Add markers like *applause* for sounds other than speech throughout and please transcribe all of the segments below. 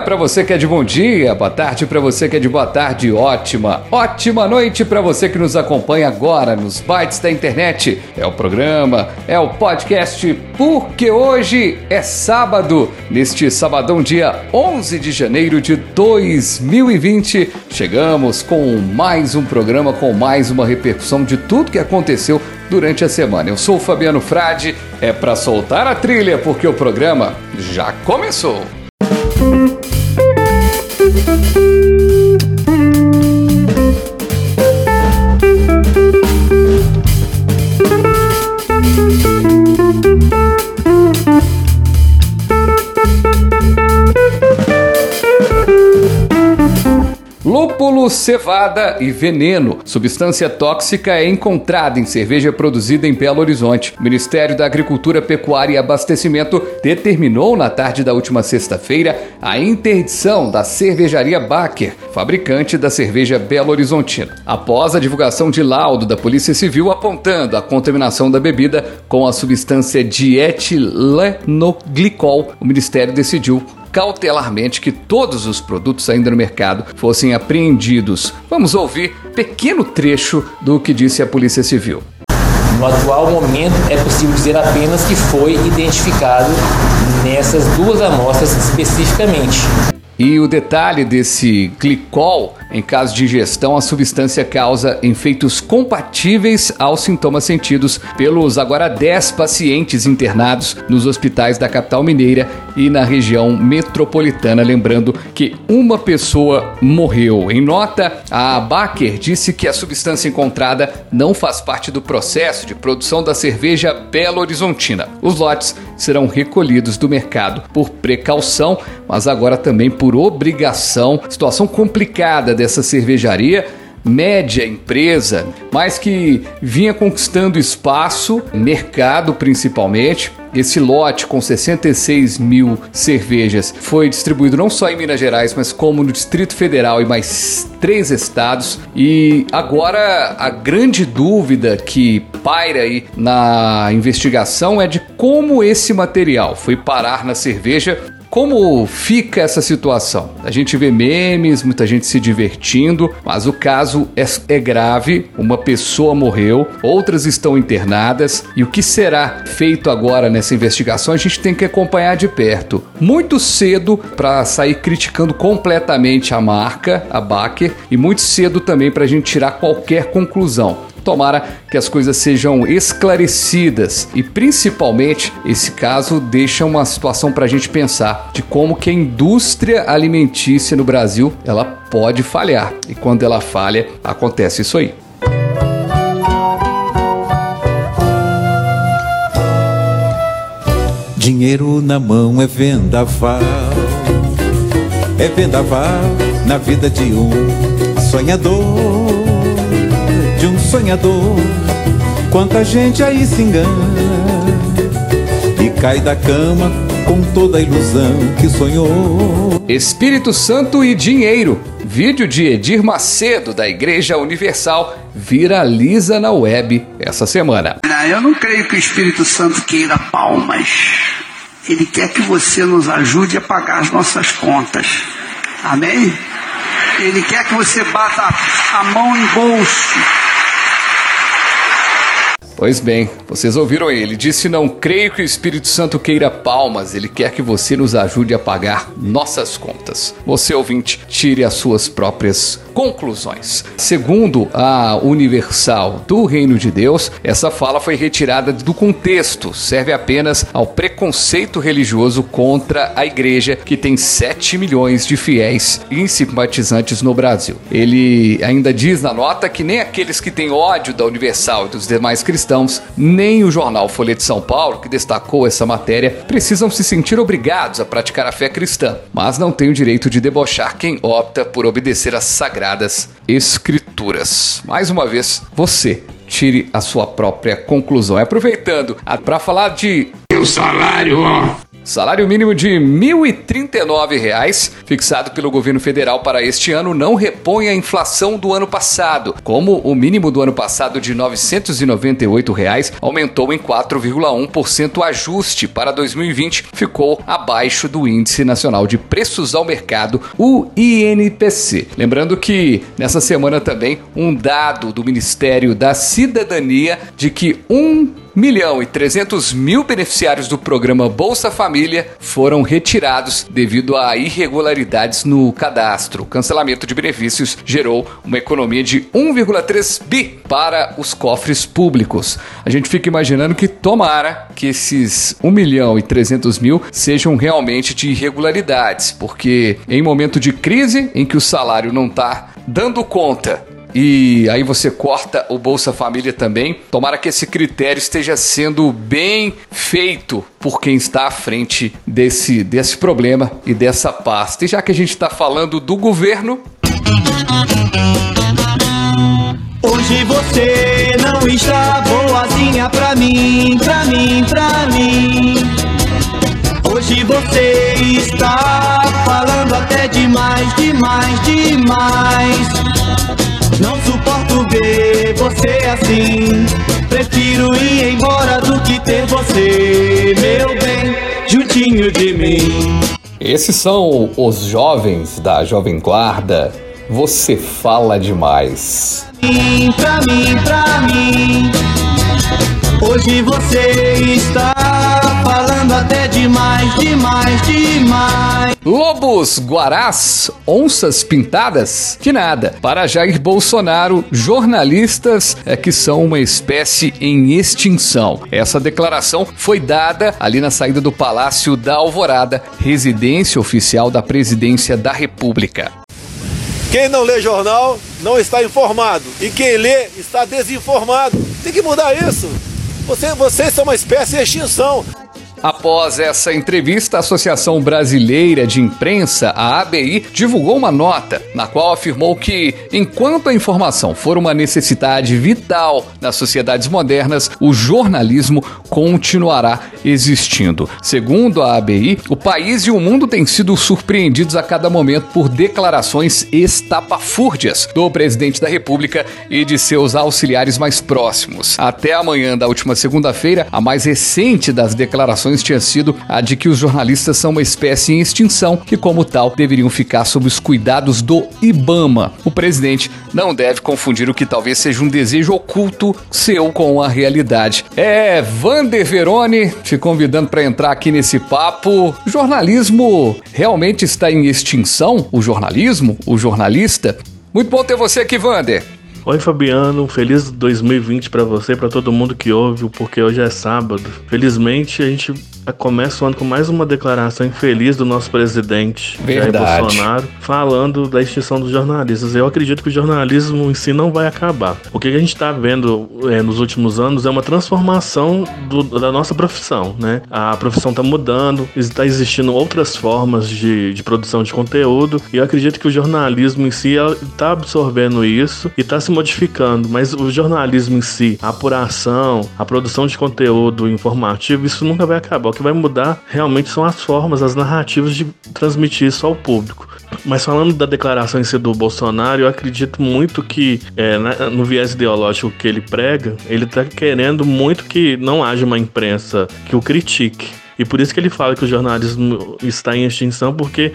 Para você que é de bom dia, boa tarde para você que é de boa tarde, ótima, ótima noite para você que nos acompanha agora nos bytes da internet. É o programa, é o podcast, porque hoje é sábado, neste sabadão, dia 11 de janeiro de 2020. Chegamos com mais um programa, com mais uma repercussão de tudo que aconteceu durante a semana. Eu sou o Fabiano Frade, é para soltar a trilha porque o programa já começou. thank you Lúpulo, cevada e veneno. Substância tóxica é encontrada em cerveja produzida em Belo Horizonte. O Ministério da Agricultura, Pecuária e Abastecimento determinou na tarde da última sexta-feira a interdição da cervejaria Baker, fabricante da cerveja Belo Horizontina. Após a divulgação de laudo da Polícia Civil apontando a contaminação da bebida com a substância dietilenglicol, o Ministério decidiu cautelarmente que todos os produtos ainda no mercado fossem apreendidos. Vamos ouvir pequeno trecho do que disse a Polícia Civil. No atual momento, é possível dizer apenas que foi identificado nessas duas amostras especificamente. E o detalhe desse glicol, em caso de ingestão, a substância causa efeitos compatíveis aos sintomas sentidos pelos agora 10 pacientes internados nos hospitais da capital mineira e na região metropolitana. Lembrando que uma pessoa morreu. Em nota, a Baker disse que a substância encontrada não faz parte do processo de produção da cerveja Belo Horizontina. Os lotes serão recolhidos do mercado por precaução, mas agora também por obrigação. Situação complicada dessa cervejaria média empresa, mas que vinha conquistando espaço, mercado principalmente. Esse lote com 66 mil cervejas foi distribuído não só em Minas Gerais, mas como no Distrito Federal e mais três estados. E agora a grande dúvida que paira aí na investigação é de como esse material foi parar na cerveja como fica essa situação? A gente vê memes, muita gente se divertindo, mas o caso é, é, grave. Uma pessoa morreu, outras estão internadas. E o que será feito agora nessa investigação a gente tem que acompanhar de perto. Muito cedo para sair criticando completamente a marca, a Baker, e muito cedo também para a gente tirar qualquer conclusão. Tomara que as coisas sejam esclarecidas. E principalmente esse caso deixa uma situação para a gente pensar de como que a indústria alimentícia no Brasil ela pode falhar. E quando ela falha acontece isso aí. Dinheiro na mão é vendaval, é vendaval na vida de um sonhador de um sonhador. Quanta gente aí se engana e cai da cama com toda a ilusão que sonhou. Espírito Santo e dinheiro. Vídeo de Edir Macedo da Igreja Universal viraliza na web essa semana. Eu não creio que o Espírito Santo queira palmas. Ele quer que você nos ajude a pagar as nossas contas. Amém? Ele quer que você bata a mão em bolso Pois bem, vocês ouviram ele. Disse: Não creio que o Espírito Santo queira palmas, ele quer que você nos ajude a pagar nossas contas. Você, ouvinte, tire as suas próprias conclusões. Segundo a Universal do Reino de Deus, essa fala foi retirada do contexto, serve apenas ao preconceito religioso contra a igreja, que tem 7 milhões de fiéis e simpatizantes no Brasil. Ele ainda diz na nota que nem aqueles que têm ódio da Universal e dos demais cristãos cristãos, nem o jornal Folha de São Paulo, que destacou essa matéria, precisam se sentir obrigados a praticar a fé cristã, mas não têm o direito de debochar quem opta por obedecer às sagradas escrituras. Mais uma vez, você tire a sua própria conclusão. E aproveitando para falar de. O salário, ó. Salário mínimo de R$ 1.039, fixado pelo governo federal para este ano, não repõe a inflação do ano passado, como o mínimo do ano passado de 998 reais aumentou em 4,1%. O ajuste para 2020 ficou abaixo do Índice Nacional de Preços ao Mercado, o INPC. Lembrando que nessa semana também um dado do Ministério da Cidadania de que um milhão e 300 mil beneficiários do programa Bolsa Família foram retirados devido a irregularidades no cadastro. O cancelamento de benefícios gerou uma economia de 1,3 bi para os cofres públicos. A gente fica imaginando que tomara que esses 1 milhão e 300 mil sejam realmente de irregularidades, porque em momento de crise em que o salário não está dando conta e aí você corta o Bolsa Família também. Tomara que esse critério esteja sendo bem feito por quem está à frente desse, desse problema e dessa pasta. E já que a gente está falando do governo. Hoje você não está boazinha pra mim, pra mim, pra mim. Hoje você está falando até demais, demais, demais. Ver você assim. Prefiro ir embora do que ter você, meu bem, juntinho de mim. Esses são os jovens da Jovem Guarda. Você fala demais. Pra mim, pra mim. Hoje você está falando até demais, demais, demais. Lobos, guarás, onças pintadas? Que nada. Para Jair Bolsonaro, jornalistas é que são uma espécie em extinção. Essa declaração foi dada ali na saída do Palácio da Alvorada, residência oficial da Presidência da República. Quem não lê jornal não está informado. E quem lê está desinformado. Tem que mudar isso. Você, vocês são uma espécie em extinção. Após essa entrevista, a Associação Brasileira de Imprensa, a ABI, divulgou uma nota na qual afirmou que, enquanto a informação for uma necessidade vital nas sociedades modernas, o jornalismo continuará existindo. Segundo a ABI, o país e o mundo têm sido surpreendidos a cada momento por declarações estapafúrdias do presidente da República e de seus auxiliares mais próximos. Até amanhã da última segunda-feira, a mais recente das declarações tinha sido a de que os jornalistas são uma espécie em extinção que, como tal, deveriam ficar sob os cuidados do IBAMA. O presidente não deve confundir o que talvez seja um desejo oculto seu com a realidade. É, Vander Verone te convidando para entrar aqui nesse papo. Jornalismo realmente está em extinção? O jornalismo? O jornalista? Muito bom ter você aqui, Vander. Oi Fabiano, feliz 2020 para você, para todo mundo que ouve, porque hoje é sábado. Felizmente a gente começa o ano com mais uma declaração infeliz do nosso presidente Verdade. Jair Bolsonaro, falando da extinção dos jornalistas. Eu acredito que o jornalismo em si não vai acabar. O que a gente está vendo é, nos últimos anos é uma transformação do, da nossa profissão, né? A profissão está mudando, está existindo outras formas de, de produção de conteúdo e eu acredito que o jornalismo em si está absorvendo isso e está se modificando, mas o jornalismo em si, a apuração, a produção de conteúdo informativo, isso nunca vai acabar. O que vai mudar realmente são as formas, as narrativas de transmitir isso ao público. Mas falando da declaração em si do Bolsonaro, eu acredito muito que é, no viés ideológico que ele prega, ele está querendo muito que não haja uma imprensa que o critique. E por isso que ele fala que o jornalismo está em extinção, porque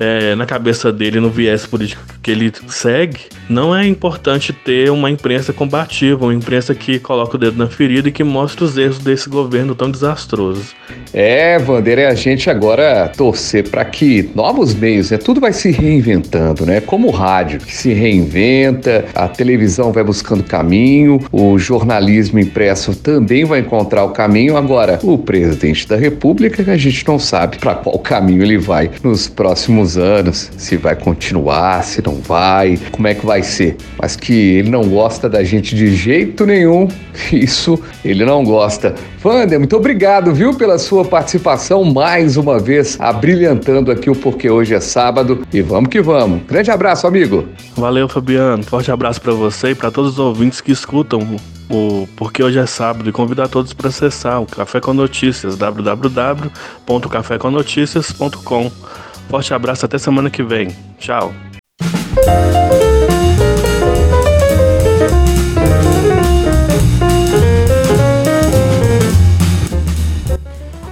é, na cabeça dele, no viés político que ele segue, não é importante ter uma imprensa combativa, uma imprensa que coloca o dedo na ferida e que mostra os erros desse governo tão desastroso. É, Vander, é a gente agora torcer para que novos meios, né? Tudo vai se reinventando, né? Como o rádio, que se reinventa, a televisão vai buscando caminho, o jornalismo impresso também vai encontrar o caminho. Agora, o presidente da República, a gente não sabe para qual caminho ele vai nos próximos próximos anos, se vai continuar, se não vai, como é que vai ser. Mas que ele não gosta da gente de jeito nenhum, *laughs* isso ele não gosta. Wander, muito obrigado, viu, pela sua participação mais uma vez, abrilhantando aqui o Porque Hoje é Sábado. E vamos que vamos. Grande abraço, amigo. Valeu, Fabiano. Forte abraço para você e para todos os ouvintes que escutam o Porque Hoje é Sábado e convidar todos para acessar o Café com Notícias, www.cafécomnoticias.com. Forte abraço, até semana que vem. Tchau.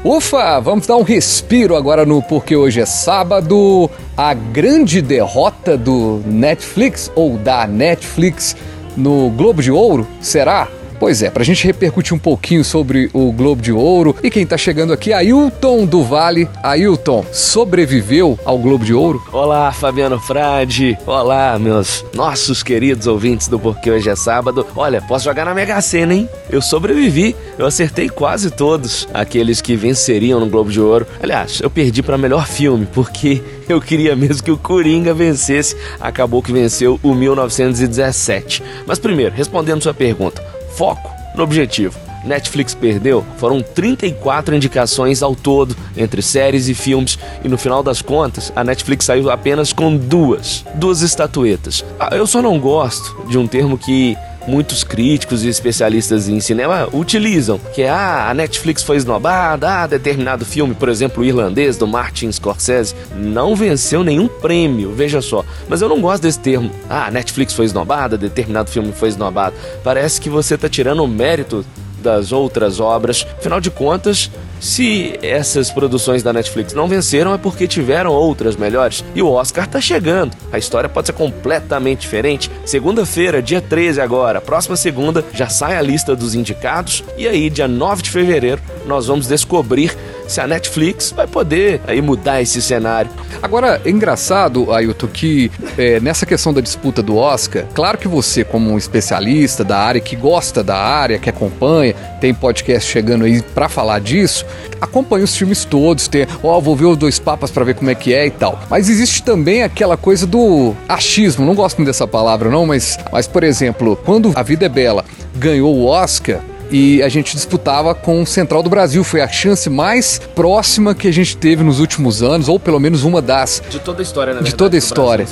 Ufa, vamos dar um respiro agora no Porque Hoje é Sábado. A grande derrota do Netflix ou da Netflix no Globo de Ouro, será? Pois é, pra gente repercutir um pouquinho sobre o Globo de Ouro e quem tá chegando aqui, Ailton do Vale. Ailton, sobreviveu ao Globo de Ouro? Olá, Fabiano Frade. Olá, meus nossos queridos ouvintes do Porque Hoje é Sábado. Olha, posso jogar na Mega Sena, hein? Eu sobrevivi. Eu acertei quase todos aqueles que venceriam no Globo de Ouro. Aliás, eu perdi para melhor filme, porque *laughs* eu queria mesmo que o Coringa vencesse. Acabou que venceu o 1917. Mas primeiro, respondendo sua pergunta, foco no objetivo. Netflix perdeu foram 34 indicações ao todo entre séries e filmes e no final das contas a Netflix saiu apenas com duas, duas estatuetas. Ah, eu só não gosto de um termo que muitos críticos e especialistas em cinema utilizam, que é ah, a Netflix foi esnobada, ah, determinado filme, por exemplo, o irlandês do Martin Scorsese, não venceu nenhum prêmio, veja só. Mas eu não gosto desse termo. Ah, a Netflix foi esnobada, determinado filme foi esnobado. Parece que você está tirando o mérito das outras obras. Afinal de contas, se essas produções da Netflix não venceram é porque tiveram outras melhores. E o Oscar tá chegando. A história pode ser completamente diferente. Segunda-feira, dia 13 agora, próxima segunda, já sai a lista dos indicados e aí dia 9 de fevereiro nós vamos descobrir se a Netflix vai poder aí mudar esse cenário. Agora, é engraçado, Ailton, que é, nessa questão da disputa do Oscar, claro que você, como um especialista da área, que gosta da área, que acompanha, tem podcast chegando aí para falar disso, acompanha os filmes todos, tem, ó, oh, vou ver os dois papas para ver como é que é e tal. Mas existe também aquela coisa do achismo, não gosto muito dessa palavra não, mas, mas por exemplo, quando A Vida é Bela ganhou o Oscar, e a gente disputava com o Central do Brasil. Foi a chance mais próxima que a gente teve nos últimos anos, ou pelo menos uma das. De toda a história, né? De toda a história.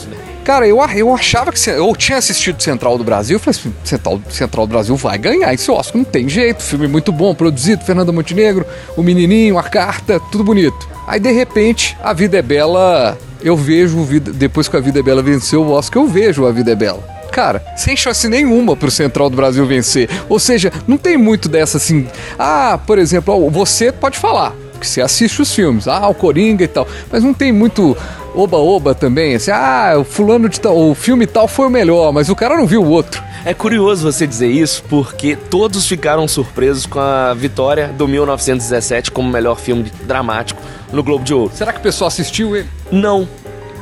Cara, eu, eu achava que. Eu tinha assistido Central do Brasil, eu falei assim: Central, Central do Brasil vai ganhar esse Oscar, não tem jeito. Filme muito bom, produzido, Fernanda Montenegro, o menininho, a carta, tudo bonito. Aí de repente, A Vida é Bela. Eu vejo, depois que A Vida é Bela venceu o Oscar, eu vejo A Vida é Bela cara, sem chance nenhuma pro Central do Brasil vencer. Ou seja, não tem muito dessa assim. Ah, por exemplo, você pode falar, que você assiste os filmes, ah, o Coringa e tal, mas não tem muito oba-oba também, assim, ah, o fulano de tal, o filme tal foi o melhor, mas o cara não viu o outro. É curioso você dizer isso porque todos ficaram surpresos com a vitória do 1917 como melhor filme dramático no Globo de Ouro. Será que o pessoal assistiu ele? Não,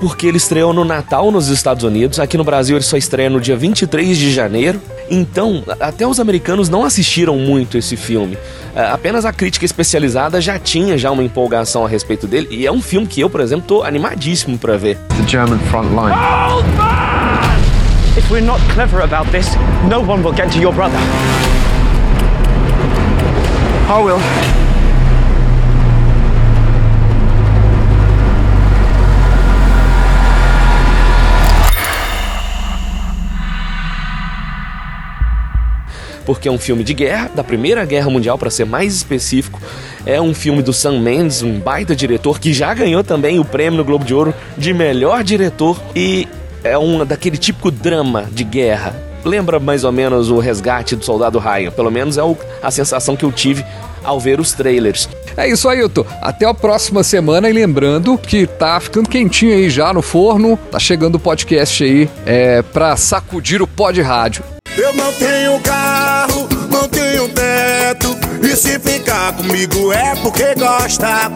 porque ele estreou no Natal nos Estados Unidos. Aqui no Brasil ele só estreia no dia 23 de janeiro. Então, até os americanos não assistiram muito esse filme. É, apenas a crítica especializada já tinha já uma empolgação a respeito dele. E é um filme que eu, por exemplo, tô animadíssimo para ver. The German front line. Hold back! If we're not clever about this, no one will get to your brother. I will. Porque é um filme de guerra, da Primeira Guerra Mundial, para ser mais específico. É um filme do Sam Mendes, um baita diretor que já ganhou também o prêmio no Globo de Ouro de melhor diretor e é um daquele típico drama de guerra. Lembra mais ou menos o resgate do soldado Ryan, pelo menos é o, a sensação que eu tive ao ver os trailers. É isso, Ailton. Até a próxima semana. E lembrando que tá ficando quentinho aí já no forno. Tá chegando o podcast aí é, pra sacudir o pó de rádio. Eu não tenho carro, não tenho teto. E se ficar comigo é porque gosta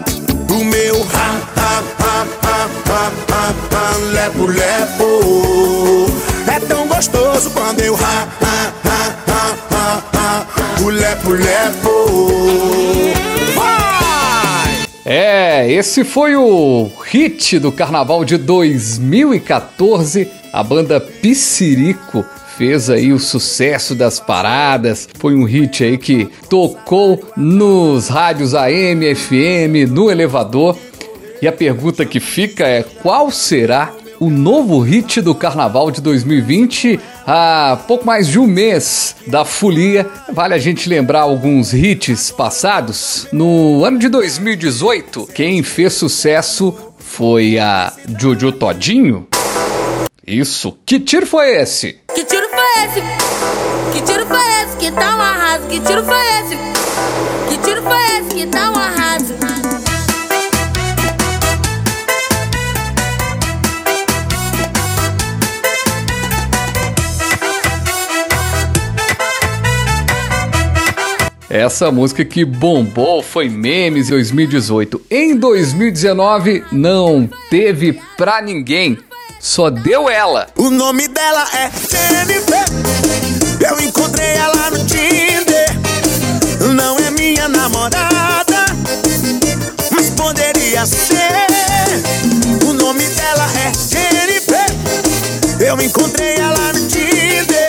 do meu ha, ha, ha, ha, ha, ha, ha, lepo, lepo. É tão gostoso quando eu ha, ha, ha, ha, ha, ha, o lepo, lepo. É, esse foi o hit do carnaval de 2014, a banda Piscirico fez aí o sucesso das paradas. Foi um hit aí que tocou nos rádios AM, FM, no elevador. E a pergunta que fica é: qual será o novo hit do carnaval de 2020? Há pouco mais de um mês da folia, vale a gente lembrar alguns hits passados. No ano de 2018, quem fez sucesso foi a Jojo Todinho. Isso, que tiro foi esse? Que tiro foi esse? Que tiro foi esse? Que tá um arraso? Que tiro foi esse? Que tiro foi esse? Que tá um arraso? Essa música que bombou foi memes em 2018. Em 2019 não teve pra ninguém, só deu ela. O nome dela é Jennifer. Eu encontrei ela no Tinder. Não é minha namorada, mas poderia ser. O nome dela é Jennifer. Eu encontrei ela no Tinder,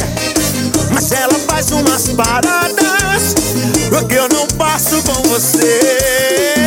mas ela faz umas paradas que eu não passo com você.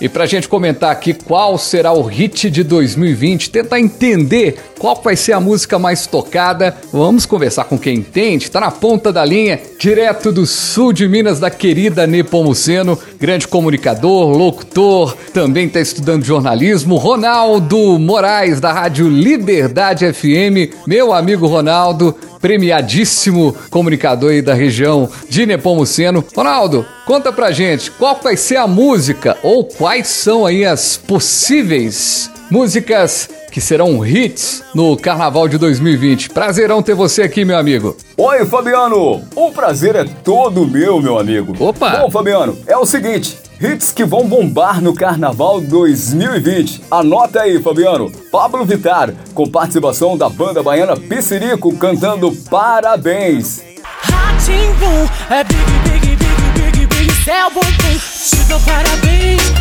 E pra gente comentar aqui qual será o hit de 2020, tentar entender qual vai ser a música mais tocada, vamos conversar com quem entende, tá na ponta da linha, direto do sul de Minas, da querida Nepomuceno, grande comunicador, locutor, também tá estudando jornalismo, Ronaldo Moraes, da Rádio Liberdade FM, meu amigo Ronaldo, premiadíssimo comunicador aí da região de Nepomuceno. Ronaldo, conta pra gente qual vai ser a música ou quais são aí as possíveis músicas que serão hits no Carnaval de 2020. Prazerão ter você aqui, meu amigo. Oi, Fabiano! O prazer é todo meu, meu amigo. Opa! Bom, Fabiano, é o seguinte. Hits que vão bombar no Carnaval 2020. Anota aí, Fabiano. Pablo Vittar, com participação da banda baiana Pissirico, cantando Parabéns. Ratimbu, é big, big, big, big, big, dou parabéns,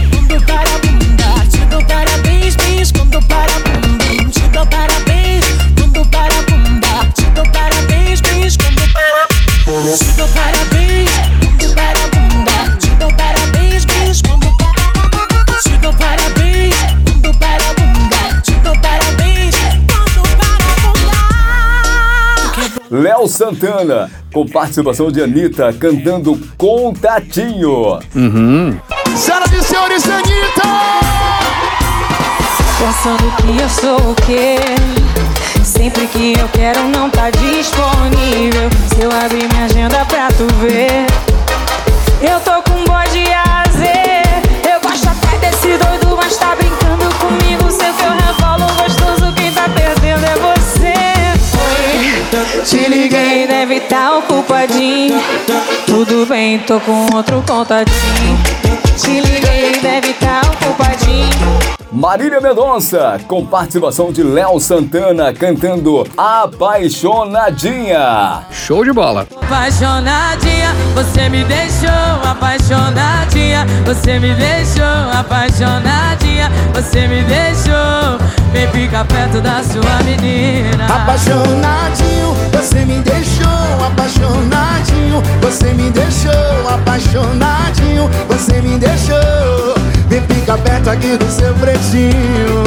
Santana, com participação de Anitta, cantando Contatinho. Uhum. Senhoras e senhores, Anitta! Pensando que eu sou o quê? Sempre que eu quero não tá disponível. Se eu abrir tô com outro contatinho. Te liguei, deve tá ocupadinho. Marília Mendonça, com participação de Léo Santana, cantando Apaixonadinha. Show de bola. Apaixonadinha, você me deixou apaixonadinha, você me deixou apaixonadinha, você me deixou. Vem ficar perto da sua menina. Apaixonadinho, você me deixou apaixonadinho, você me deixou apaixonadinho, você me deixou. Vem ficar perto aqui do seu pretinho.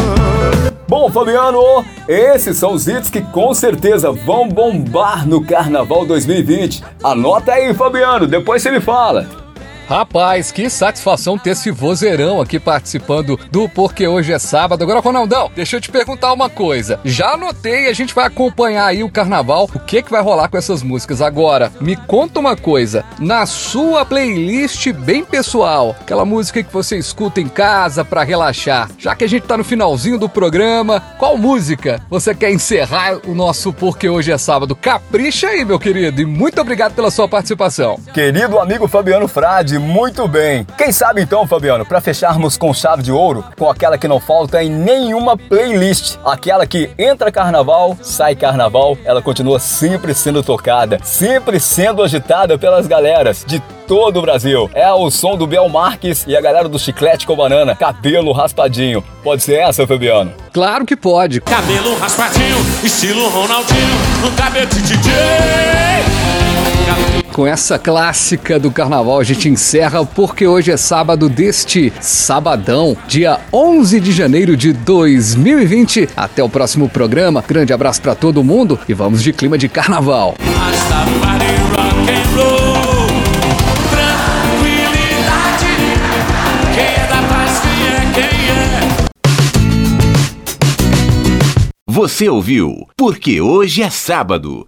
Bom, Fabiano, esses são os hits que com certeza vão bombar no Carnaval 2020. Anota aí, Fabiano, depois você me fala. Rapaz, que satisfação ter esse vozeirão aqui participando do Porque Hoje é Sábado. Agora, Ronaldão, deixa eu te perguntar uma coisa. Já anotei, a gente vai acompanhar aí o carnaval, o que que vai rolar com essas músicas. Agora, me conta uma coisa. Na sua playlist bem pessoal, aquela música que você escuta em casa para relaxar, já que a gente tá no finalzinho do programa, qual música você quer encerrar o nosso Porque Hoje é Sábado? Capricha aí, meu querido, e muito obrigado pela sua participação. Querido amigo Fabiano Frade, muito bem. Quem sabe então, Fabiano, para fecharmos com chave de ouro, com aquela que não falta em nenhuma playlist, aquela que entra carnaval, sai carnaval, ela continua sempre sendo tocada, sempre sendo agitada pelas galeras de todo o Brasil. É o som do Bel Marques e a galera do Chiclete com Banana, cabelo raspadinho. Pode ser essa, Fabiano? Claro que pode. Cabelo raspadinho, estilo Ronaldinho, no cabelo de DJ. Com essa clássica do carnaval a gente encerra porque hoje é sábado deste sabadão, dia 11 de janeiro de 2020. Até o próximo programa. Grande abraço pra todo mundo e vamos de clima de carnaval. É da paz, quem é, quem é? Você ouviu Porque Hoje é Sábado.